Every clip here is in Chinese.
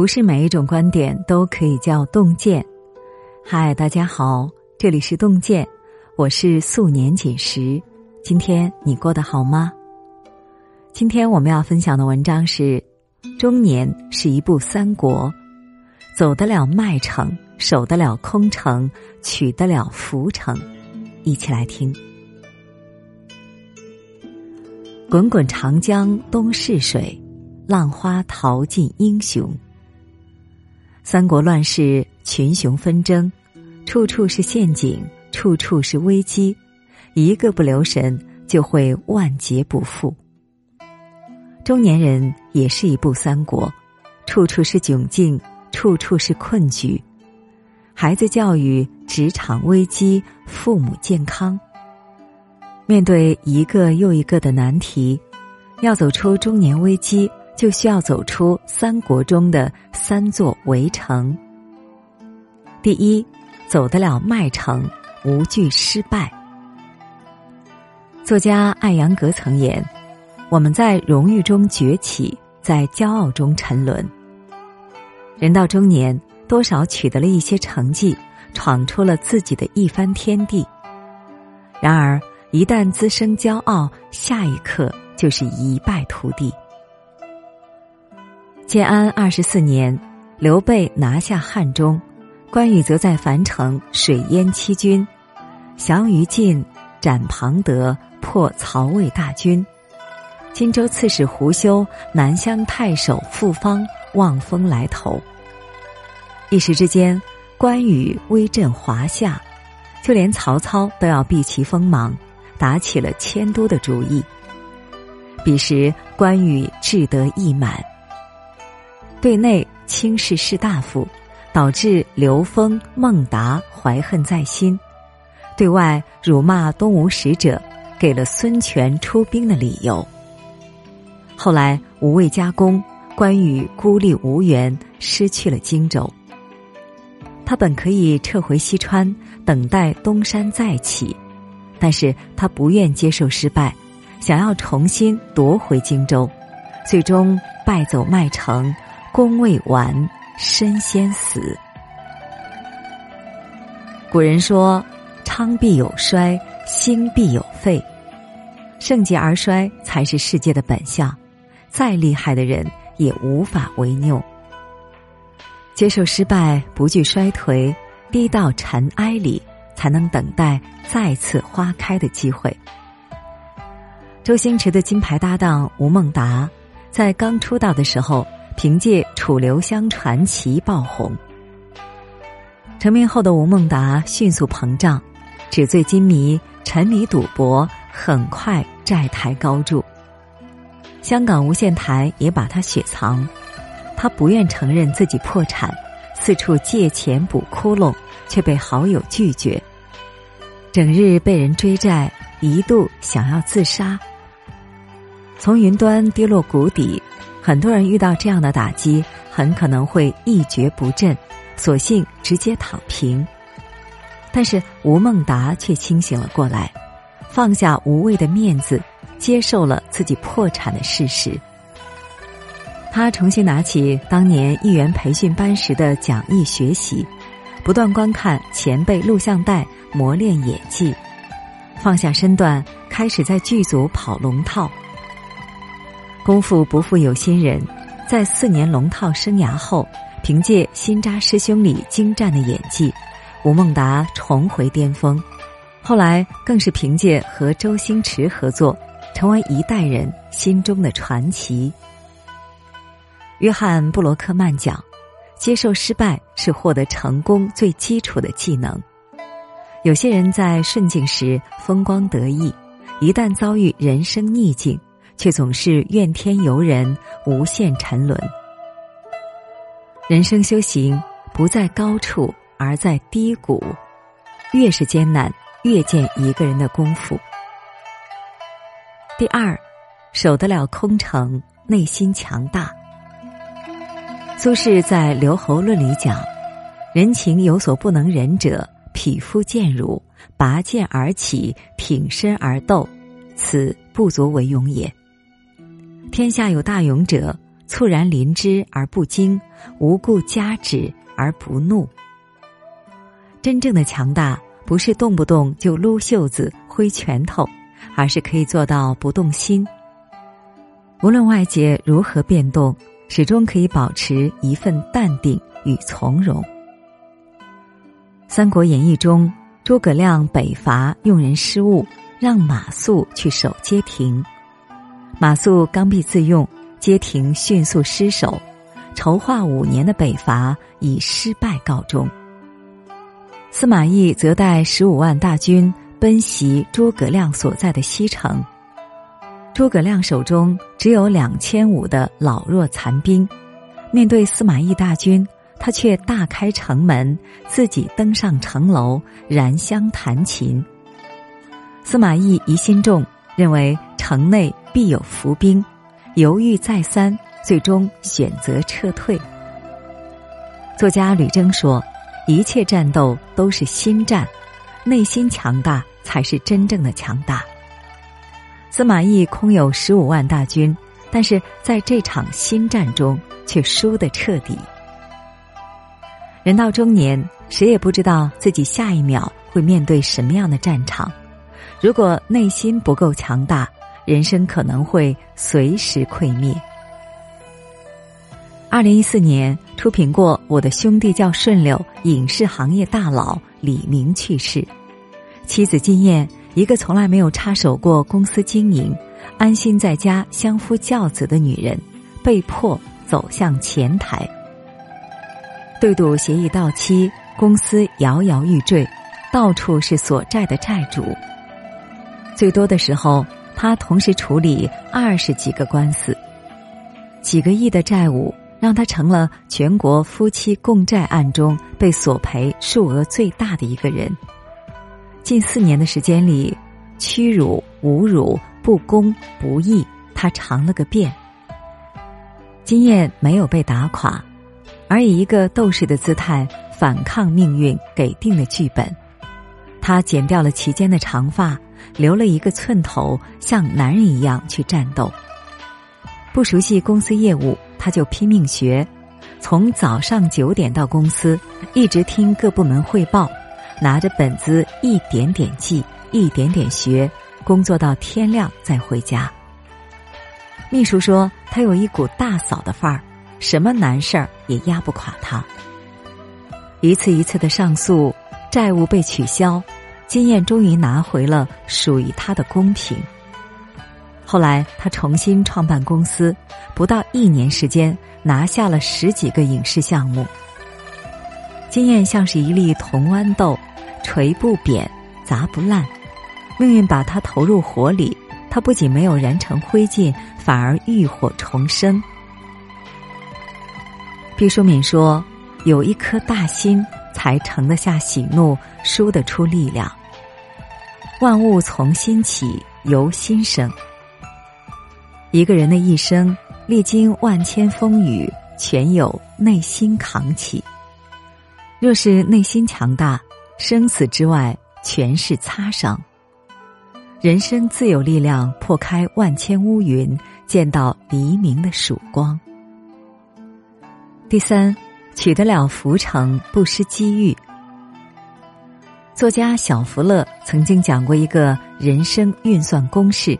不是每一种观点都可以叫洞见。嗨，大家好，这里是洞见，我是素年锦时。今天你过得好吗？今天我们要分享的文章是：中年是一部三国，走得了麦城，守得了空城，取得了浮城。一起来听。滚滚长江东逝水，浪花淘尽英雄。三国乱世，群雄纷争，处处是陷阱，处处是危机，一个不留神就会万劫不复。中年人也是一部三国，处处是窘境，处处是困局。孩子教育、职场危机、父母健康，面对一个又一个的难题，要走出中年危机。就需要走出三国中的三座围城。第一，走得了麦城，无惧失败。作家艾扬格曾言：“我们在荣誉中崛起，在骄傲中沉沦。人到中年，多少取得了一些成绩，闯出了自己的一番天地。然而，一旦滋生骄傲，下一刻就是一败涂地。”建安二十四年，刘备拿下汉中，关羽则在樊城水淹七军，降于禁，斩庞德，破曹魏大军。荆州刺史胡修、南乡太守傅方望风来投。一时之间，关羽威震华夏，就连曹操都要避其锋芒，打起了迁都的主意。彼时，关羽志得意满。对内轻视士大夫，导致刘封、孟达怀恨在心；对外辱骂东吴使者，给了孙权出兵的理由。后来吴魏加攻，关羽孤立无援，失去了荆州。他本可以撤回西川，等待东山再起，但是他不愿接受失败，想要重新夺回荆州，最终败走麦城。功未完，身先死。古人说：“昌必有衰，兴必有废，盛极而衰才是世界的本相。再厉害的人也无法为拗。接受失败，不惧衰颓，低到尘埃里，才能等待再次花开的机会。”周星驰的金牌搭档吴孟达，在刚出道的时候。凭借《楚留香传奇》爆红，成名后的吴孟达迅速膨胀，纸醉金迷，沉迷赌博，很快债台高筑。香港无线台也把他雪藏，他不愿承认自己破产，四处借钱补窟窿，却被好友拒绝，整日被人追债，一度想要自杀，从云端跌落谷底。很多人遇到这样的打击，很可能会一蹶不振，索性直接躺平。但是吴孟达却清醒了过来，放下无谓的面子，接受了自己破产的事实。他重新拿起当年艺员培训班时的讲义学习，不断观看前辈录像带，磨练演技，放下身段，开始在剧组跑龙套。功夫不负有心人，在四年龙套生涯后，凭借《新扎师兄》里精湛的演技，吴孟达重回巅峰。后来更是凭借和周星驰合作，成为一代人心中的传奇。约翰·布罗克曼讲：“接受失败是获得成功最基础的技能。”有些人在顺境时风光得意，一旦遭遇人生逆境。却总是怨天尤人，无限沉沦。人生修行不在高处，而在低谷。越是艰难，越见一个人的功夫。第二，守得了空城，内心强大。苏轼在《留侯论》里讲：“人情有所不能忍者，匹夫见辱，拔剑而起，挺身而斗，此不足为勇也。”天下有大勇者，猝然临之而不惊，无故加之而不怒。真正的强大，不是动不动就撸袖子、挥拳头，而是可以做到不动心。无论外界如何变动，始终可以保持一份淡定与从容。《三国演义》中，诸葛亮北伐用人失误，让马谡去守街亭。马谡刚愎自用，街亭迅速失守，筹划五年的北伐以失败告终。司马懿则带十五万大军奔袭诸葛亮所在的西城。诸葛亮手中只有两千五的老弱残兵，面对司马懿大军，他却大开城门，自己登上城楼，燃香弹琴。司马懿疑心重，认为城内必有伏兵，犹豫再三，最终选择撤退。作家吕征说：“一切战斗都是心战，内心强大才是真正的强大。”司马懿空有十五万大军，但是在这场心战中却输得彻底。人到中年，谁也不知道自己下一秒会面对什么样的战场。如果内心不够强大，人生可能会随时溃灭。二零一四年，出品过《我的兄弟叫顺溜》影视行业大佬李明去世，妻子金燕。一个从来没有插手过公司经营、安心在家相夫教子的女人，被迫走向前台。对赌协议到期，公司摇摇欲坠，到处是所债的债主。最多的时候，他同时处理二十几个官司，几个亿的债务让他成了全国夫妻共债案中被索赔数额最大的一个人。近四年的时间里，屈辱、侮辱、不公、不义，他尝了个遍。金燕没有被打垮，而以一个斗士的姿态反抗命运给定的剧本。他剪掉了齐肩的长发，留了一个寸头，像男人一样去战斗。不熟悉公司业务，他就拼命学，从早上九点到公司，一直听各部门汇报。拿着本子一点点记，一点点学，工作到天亮再回家。秘书说他有一股大嫂的范儿，什么难事儿也压不垮他。一次一次的上诉，债务被取消，金燕终于拿回了属于他的公平。后来他重新创办公司，不到一年时间，拿下了十几个影视项目。金燕像是一粒铜豌豆。锤不扁，砸不烂，命运把他投入火里，他不仅没有燃成灰烬，反而浴火重生。毕淑敏说：“有一颗大心，才盛得下喜怒，输得出力量。万物从心起，由心生。一个人的一生，历经万千风雨，全有内心扛起。若是内心强大。”生死之外，全是擦伤。人生自有力量破开万千乌云，见到黎明的曙光。第三，取得了浮城，不失机遇。作家小福乐曾经讲过一个人生运算公式：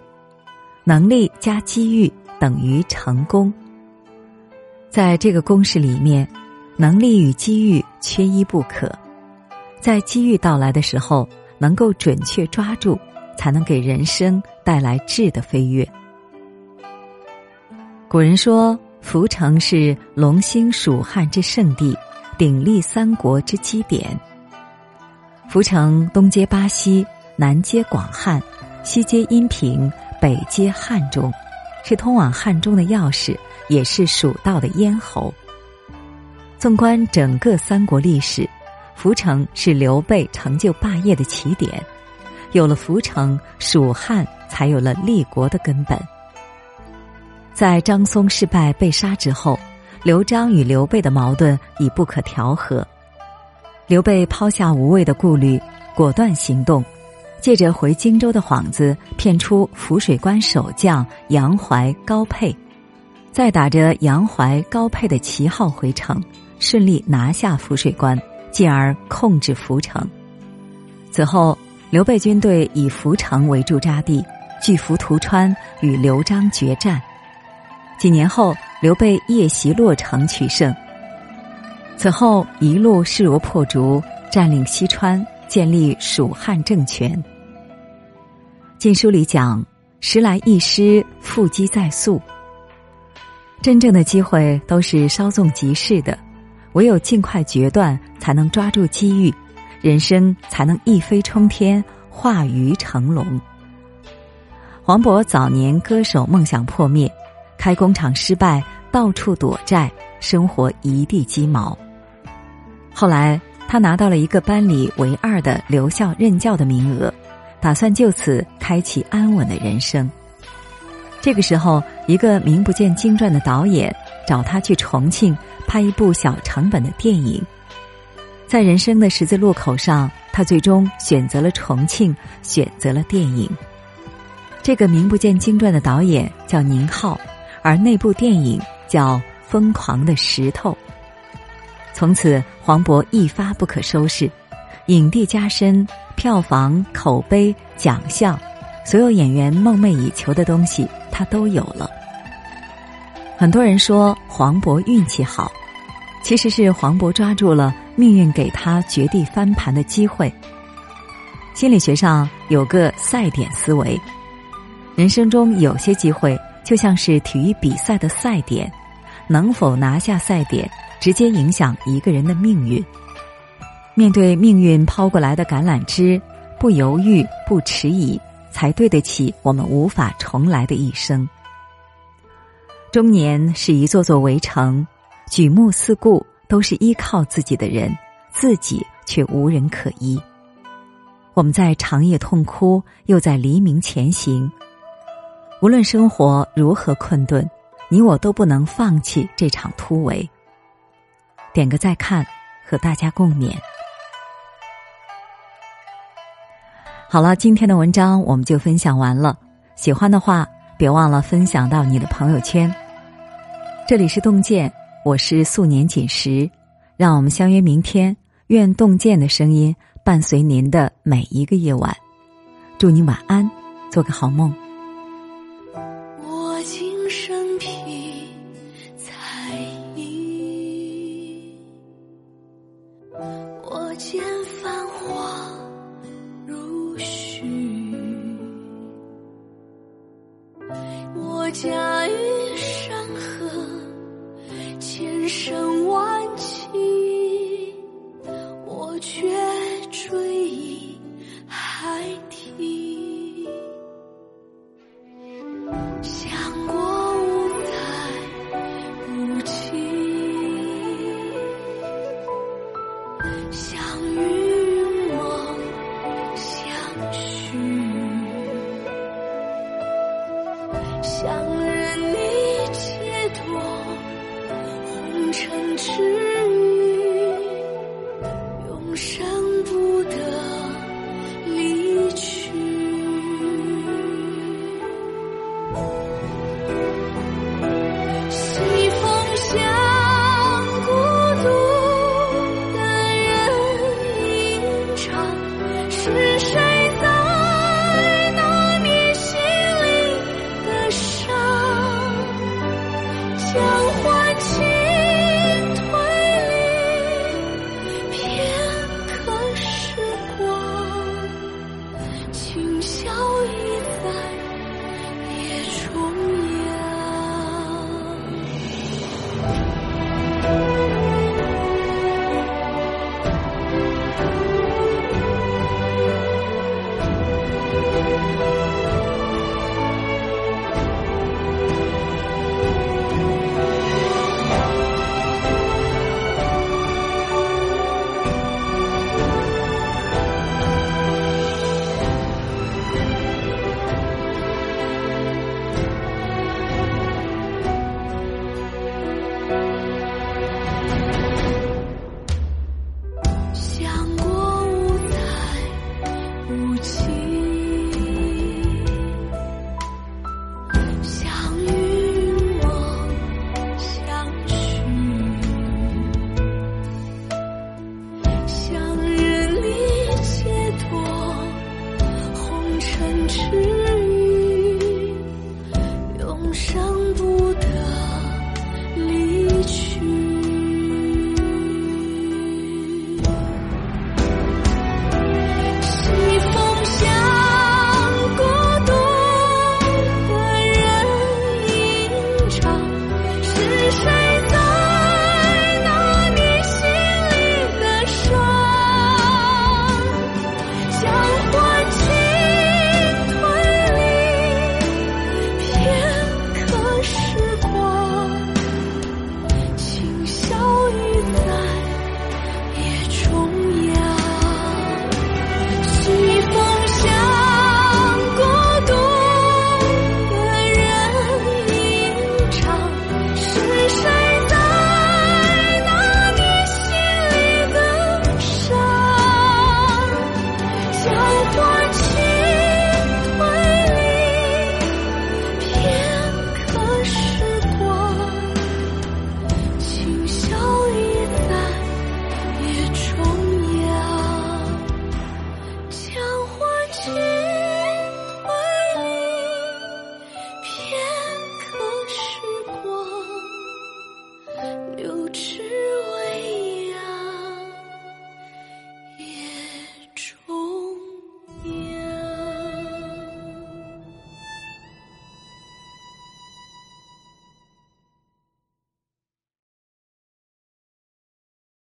能力加机遇等于成功。在这个公式里面，能力与机遇缺一不可。在机遇到来的时候，能够准确抓住，才能给人生带来质的飞跃。古人说，涪城是龙兴蜀汉之圣地，鼎立三国之基点。涪城东接巴西，南接广汉，西接阴平，北接汉中，是通往汉中的钥匙，也是蜀道的咽喉。纵观整个三国历史。涪城是刘备成就霸业的起点，有了涪城，蜀汉才有了立国的根本。在张松失败被杀之后，刘璋与刘备的矛盾已不可调和。刘备抛下无谓的顾虑，果断行动，借着回荆州的幌子，骗出涪水关守将杨怀、高沛，再打着杨怀、高沛的旗号回城，顺利拿下涪水关，进而控制涪城。此后，刘备军队以涪城为驻扎地，据涪图川，与刘璋决战。几年后，刘备夜袭洛城取胜。此后，一路势如破竹，占领西川，建立蜀汉政权。《晋书》里讲：“时来一失，复机在速。”真正的机会都是稍纵即逝的，唯有尽快决断，才能抓住机遇，人生才能一飞冲天，化鱼成龙。黄渤早年歌手梦想破灭，开工厂失败，到处躲债，生活一地鸡毛。后来他拿到了一个班里唯二的留校任教的名额，打算就此开启安稳的人生。这个时候，一个名不见经传的导演找他去重庆拍一部小成本的电影。在人生的十字路口上，他最终选择了重庆，选择了电影。这个名不见经传的导演叫宁浩，而那部电影叫《疯狂的石头》。从此，黄渤一发不可收拾，影帝加身，票房、口碑、奖项，所有演员梦寐以求的东西。他都有了。很多人说黄渤运气好，其实是黄渤抓住了命运给他绝地翻盘的机会。心理学上有个赛点思维，人生中有些机会就像是体育比赛的赛点，能否拿下赛点，直接影响一个人的命运。面对命运抛过来的橄榄枝，不犹豫，不迟疑。才对得起我们无法重来的一生。中年是一座座围城，举目四顾都是依靠自己的人，自己却无人可依。我们在长夜痛哭，又在黎明前行。无论生活如何困顿，你我都不能放弃这场突围。点个再看，和大家共勉。好了，今天的文章我们就分享完了。喜欢的话，别忘了分享到你的朋友圈。这里是洞见，我是素年锦时，让我们相约明天。愿洞见的声音伴随您的每一个夜晚。祝你晚安，做个好梦。